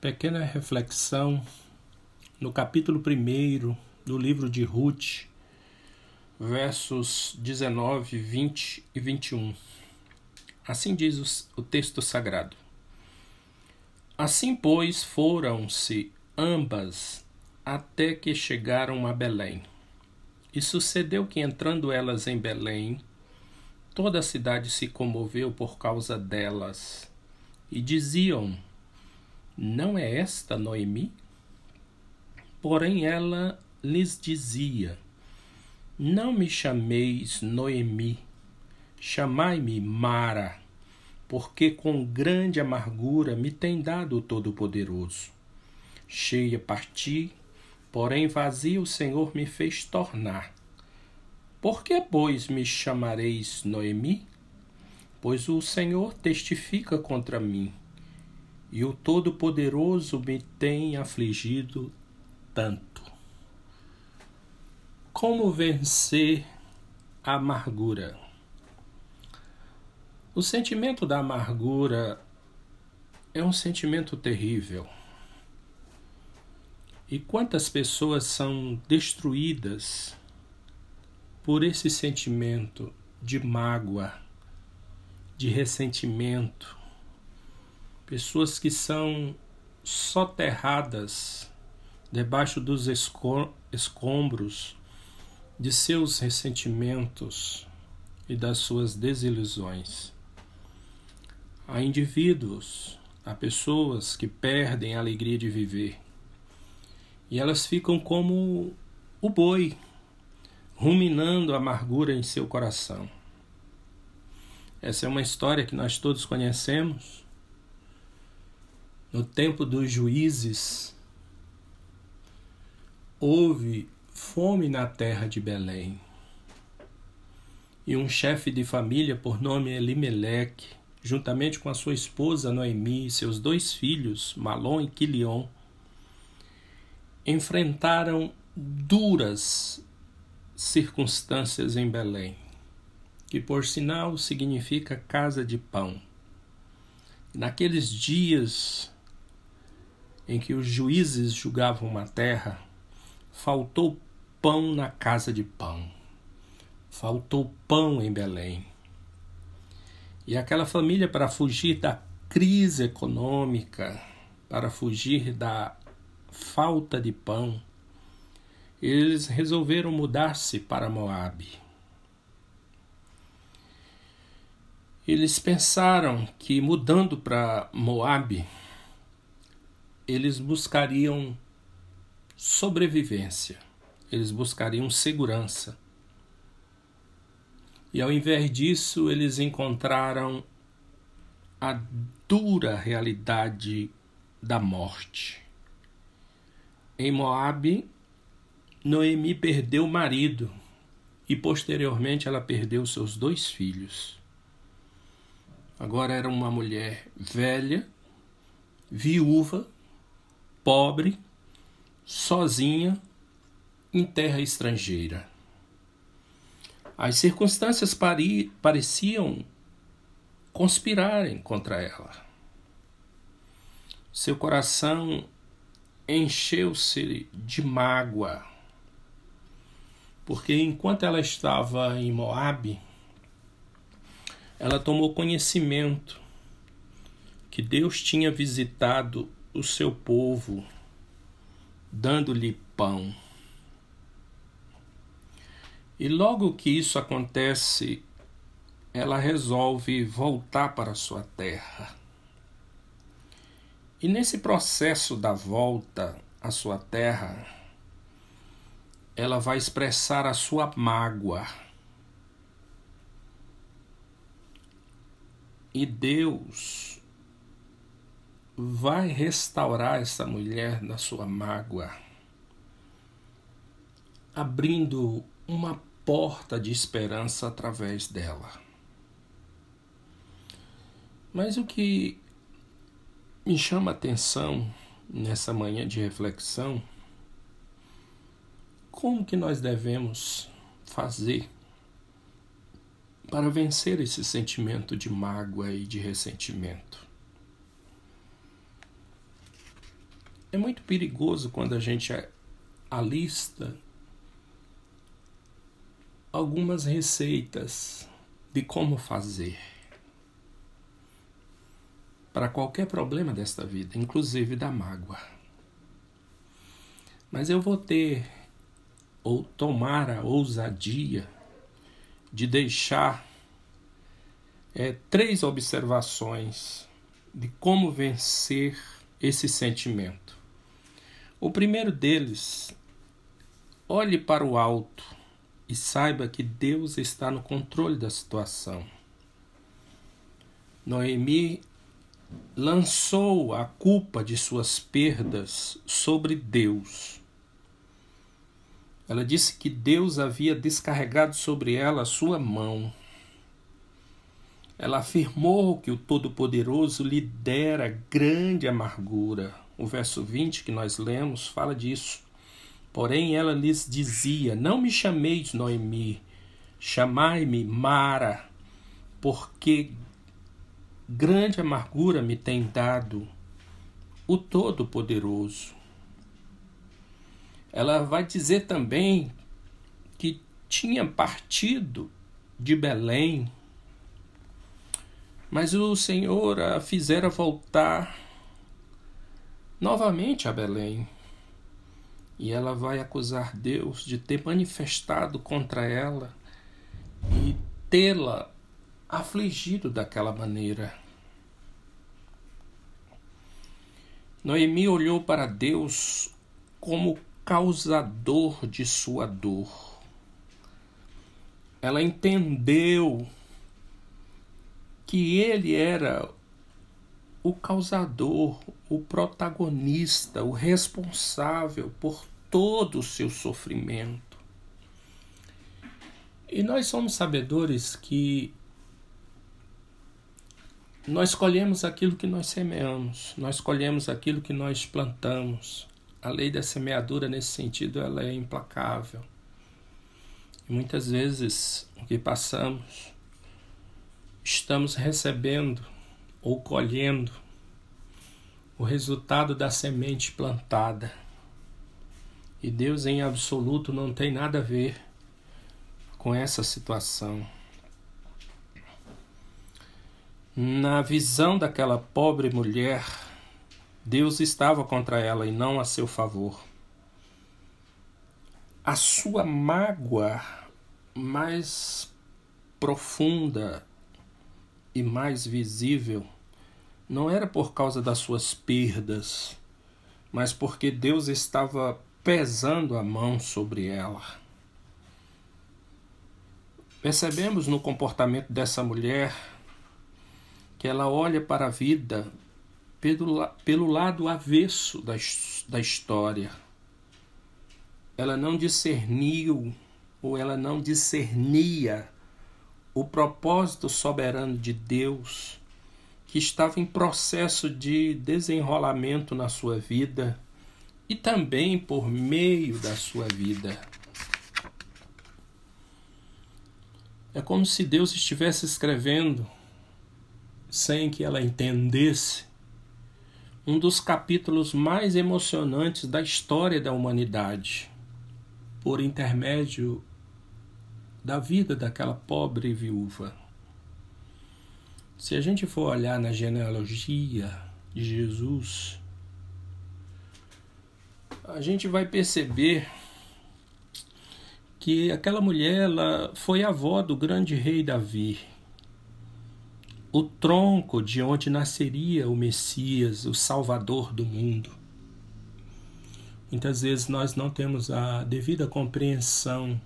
Pequena reflexão no capítulo 1 do livro de Ruth, versos 19, 20 e 21. Assim diz o texto sagrado. Assim, pois, foram-se ambas até que chegaram a Belém. E sucedeu que, entrando elas em Belém, toda a cidade se comoveu por causa delas, e diziam: Não é esta Noemi? Porém, ela lhes dizia: Não me chameis Noemi, chamai-me Mara, porque com grande amargura me tem dado o Todo-Poderoso. Cheia parti porém vazio o Senhor me fez tornar. Por que, pois, me chamareis Noemi? Pois o Senhor testifica contra mim, e o Todo-Poderoso me tem afligido tanto. Como vencer a amargura? O sentimento da amargura é um sentimento terrível e quantas pessoas são destruídas por esse sentimento de mágoa, de ressentimento, pessoas que são soterradas debaixo dos escombros de seus ressentimentos e das suas desilusões. Há indivíduos, há pessoas que perdem a alegria de viver e elas ficam como o boi, ruminando a amargura em seu coração. Essa é uma história que nós todos conhecemos. No tempo dos juízes, houve fome na terra de Belém. E um chefe de família por nome Elimeleque, juntamente com a sua esposa Noemi e seus dois filhos, Malom e Quilion, enfrentaram duras circunstâncias em Belém, que por sinal significa casa de pão. Naqueles dias em que os juízes julgavam uma terra, faltou pão na casa de pão, faltou pão em Belém. E aquela família, para fugir da crise econômica, para fugir da falta de pão, eles resolveram mudar-se para Moabe. Eles pensaram que mudando para Moabe, eles buscariam sobrevivência, eles buscariam segurança. E ao invés disso, eles encontraram a dura realidade da morte. Em Moabe, Noemi perdeu o marido e posteriormente ela perdeu seus dois filhos. Agora era uma mulher velha, viúva, pobre, sozinha, em terra estrangeira. As circunstâncias pareciam conspirarem contra ela. Seu coração encheu-se de mágoa, porque enquanto ela estava em Moabe, ela tomou conhecimento que Deus tinha visitado o seu povo, dando-lhe pão. E logo que isso acontece, ela resolve voltar para sua terra. E nesse processo da volta à sua terra, ela vai expressar a sua mágoa. E Deus vai restaurar essa mulher na sua mágoa, abrindo uma porta de esperança através dela. Mas o que me chama a atenção nessa manhã de reflexão como que nós devemos fazer para vencer esse sentimento de mágoa e de ressentimento. É muito perigoso quando a gente alista algumas receitas de como fazer para qualquer problema desta vida, inclusive da mágoa. Mas eu vou ter ou tomar a ousadia de deixar é, três observações de como vencer esse sentimento. O primeiro deles, olhe para o alto e saiba que Deus está no controle da situação. Noemi lançou a culpa de suas perdas sobre Deus. Ela disse que Deus havia descarregado sobre ela a sua mão. Ela afirmou que o Todo-Poderoso lhe dera grande amargura. O verso 20 que nós lemos fala disso. Porém, ela lhes dizia: Não me chameis Noemi, chamai-me Mara, porque grande amargura me tem dado o Todo-Poderoso. Ela vai dizer também que tinha partido de Belém, mas o Senhor a fizera voltar novamente a Belém. E ela vai acusar Deus de ter manifestado contra ela e tê-la afligido daquela maneira. Noemi olhou para Deus como causador de sua dor. Ela entendeu que ele era o causador, o protagonista, o responsável por todo o seu sofrimento. E nós somos sabedores que nós colhemos aquilo que nós semeamos, nós colhemos aquilo que nós plantamos. A lei da semeadura, nesse sentido, ela é implacável. Muitas vezes o que passamos, estamos recebendo ou colhendo o resultado da semente plantada. E Deus, em absoluto, não tem nada a ver com essa situação. Na visão daquela pobre mulher, Deus estava contra ela e não a seu favor. A sua mágoa mais profunda e mais visível não era por causa das suas perdas, mas porque Deus estava pesando a mão sobre ela. Percebemos no comportamento dessa mulher que ela olha para a vida pelo, pelo lado avesso da, da história. Ela não discerniu ou ela não discernia o propósito soberano de Deus que estava em processo de desenrolamento na sua vida e também por meio da sua vida. É como se Deus estivesse escrevendo sem que ela entendesse, um dos capítulos mais emocionantes da história da humanidade, por intermédio da vida daquela pobre viúva. Se a gente for olhar na genealogia de Jesus, a gente vai perceber que aquela mulher ela foi avó do grande rei Davi o tronco de onde nasceria o Messias, o Salvador do mundo. Muitas vezes nós não temos a devida compreensão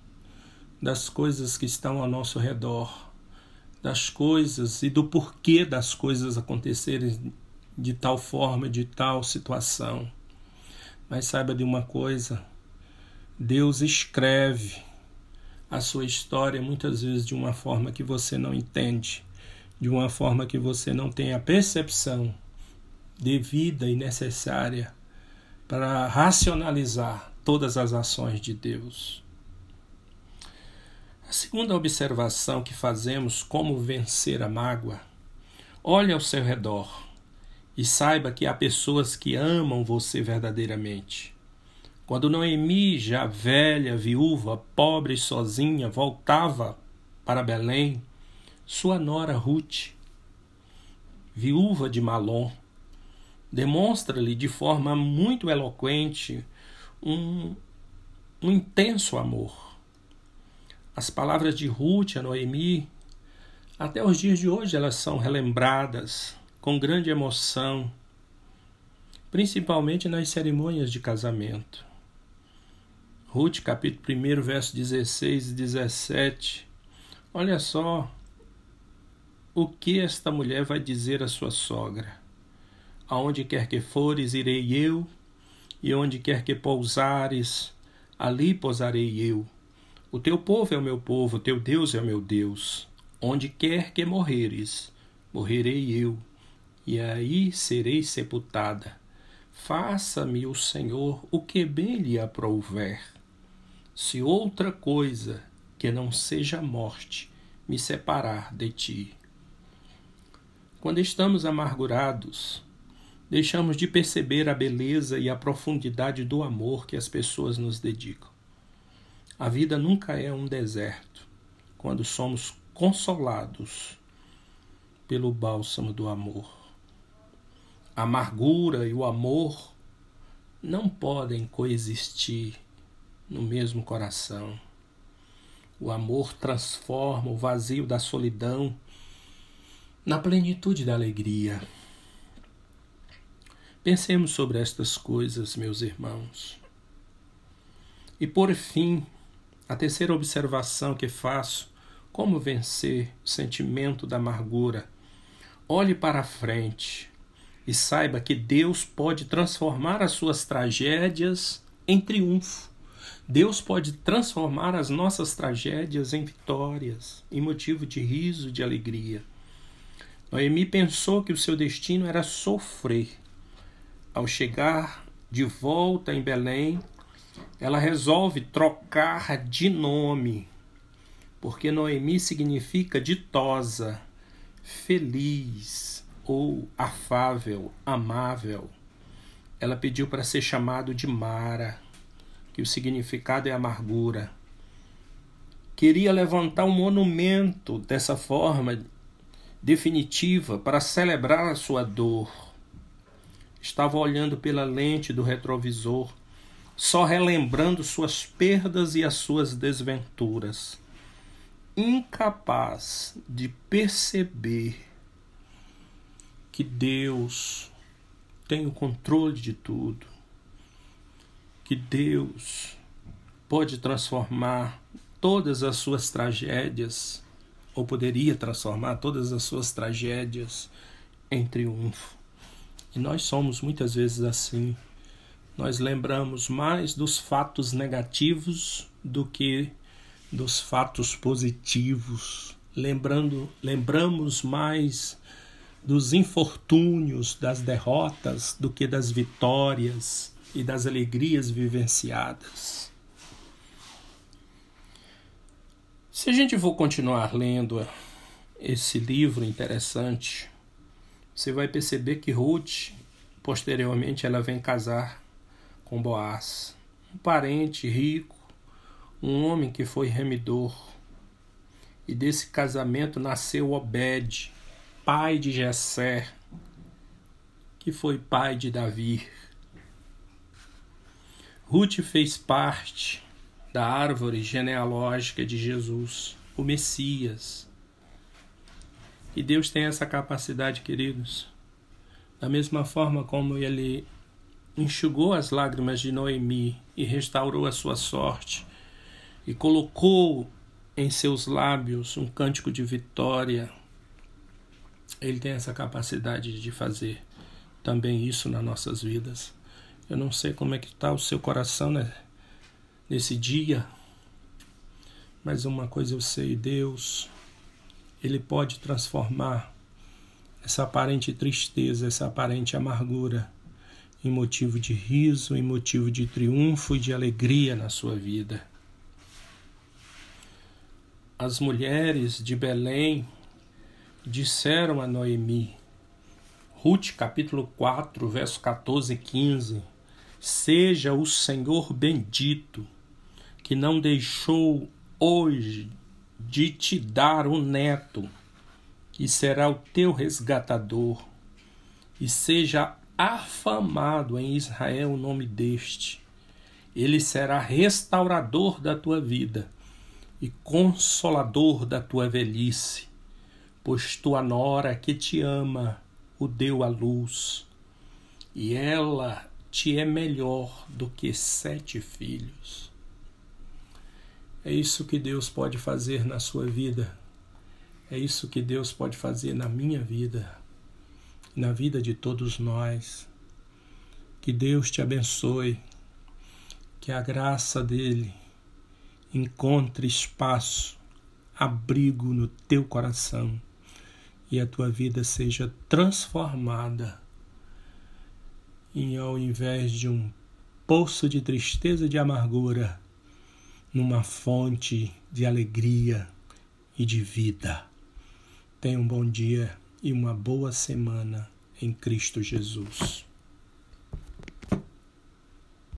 das coisas que estão ao nosso redor, das coisas e do porquê das coisas acontecerem de tal forma, de tal situação. Mas saiba de uma coisa: Deus escreve a sua história muitas vezes de uma forma que você não entende de uma forma que você não tenha percepção devida e necessária para racionalizar todas as ações de Deus. A segunda observação que fazemos como vencer a mágoa, olhe ao seu redor E saiba que há pessoas que amam você verdadeiramente. Quando Noemi, já velha, viúva, pobre e sozinha, voltava para Belém, sua nora Ruth, viúva de Malom, demonstra-lhe de forma muito eloquente um, um intenso amor. As palavras de Ruth a Noemi, até os dias de hoje, elas são relembradas com grande emoção, principalmente nas cerimônias de casamento. Ruth, capítulo 1, verso 16 e 17. Olha só o que esta mulher vai dizer à sua sogra. Aonde quer que fores, irei eu, e onde quer que pousares, ali pousarei eu. O teu povo é o meu povo, o teu Deus é o meu Deus. Onde quer que morreres, morrerei eu, e aí serei sepultada. Faça-me o Senhor o que bem lhe aprouver se outra coisa que não seja morte me separar de ti. Quando estamos amargurados, deixamos de perceber a beleza e a profundidade do amor que as pessoas nos dedicam. A vida nunca é um deserto quando somos consolados pelo bálsamo do amor. A amargura e o amor não podem coexistir no mesmo coração. O amor transforma o vazio da solidão na plenitude da alegria. Pensemos sobre estas coisas, meus irmãos. E por fim, a terceira observação que faço: como vencer o sentimento da amargura? Olhe para frente e saiba que Deus pode transformar as suas tragédias em triunfo. Deus pode transformar as nossas tragédias em vitórias, em motivo de riso, de alegria. Noemi pensou que o seu destino era sofrer. Ao chegar de volta em Belém, ela resolve trocar de nome, porque Noemi significa ditosa, feliz ou afável, amável. Ela pediu para ser chamado de Mara que o significado é amargura. Queria levantar um monumento dessa forma definitiva para celebrar a sua dor. Estava olhando pela lente do retrovisor, só relembrando suas perdas e as suas desventuras, incapaz de perceber que Deus tem o controle de tudo que Deus pode transformar todas as suas tragédias, ou poderia transformar todas as suas tragédias em triunfo. E nós somos muitas vezes assim. Nós lembramos mais dos fatos negativos do que dos fatos positivos. Lembrando, lembramos mais dos infortúnios, das derrotas, do que das vitórias e das alegrias vivenciadas. Se a gente for continuar lendo esse livro interessante, você vai perceber que Ruth, posteriormente, ela vem casar com Boaz, um parente rico, um homem que foi remidor. E desse casamento nasceu Obed, pai de Jessé, que foi pai de Davi. Ruth fez parte da árvore genealógica de Jesus, o Messias. E Deus tem essa capacidade, queridos. Da mesma forma como ele enxugou as lágrimas de Noemi e restaurou a sua sorte, e colocou em seus lábios um cântico de vitória, ele tem essa capacidade de fazer também isso nas nossas vidas. Eu não sei como é que está o seu coração né, nesse dia, mas uma coisa eu sei, Deus, Ele pode transformar essa aparente tristeza, essa aparente amargura em motivo de riso, em motivo de triunfo e de alegria na sua vida. As mulheres de Belém disseram a Noemi: Ruth capítulo 4, verso 14 e 15. Seja o Senhor bendito, que não deixou hoje de te dar um neto, que será o teu resgatador, e seja afamado em Israel o nome deste. Ele será restaurador da tua vida e consolador da tua velhice, pois tua nora que te ama o deu à luz, e ela te é melhor do que sete filhos. É isso que Deus pode fazer na sua vida. É isso que Deus pode fazer na minha vida, na vida de todos nós. Que Deus te abençoe, que a graça dele encontre espaço, abrigo no teu coração e a tua vida seja transformada e ao invés de um poço de tristeza e de amargura, numa fonte de alegria e de vida. Tenha um bom dia e uma boa semana em Cristo Jesus.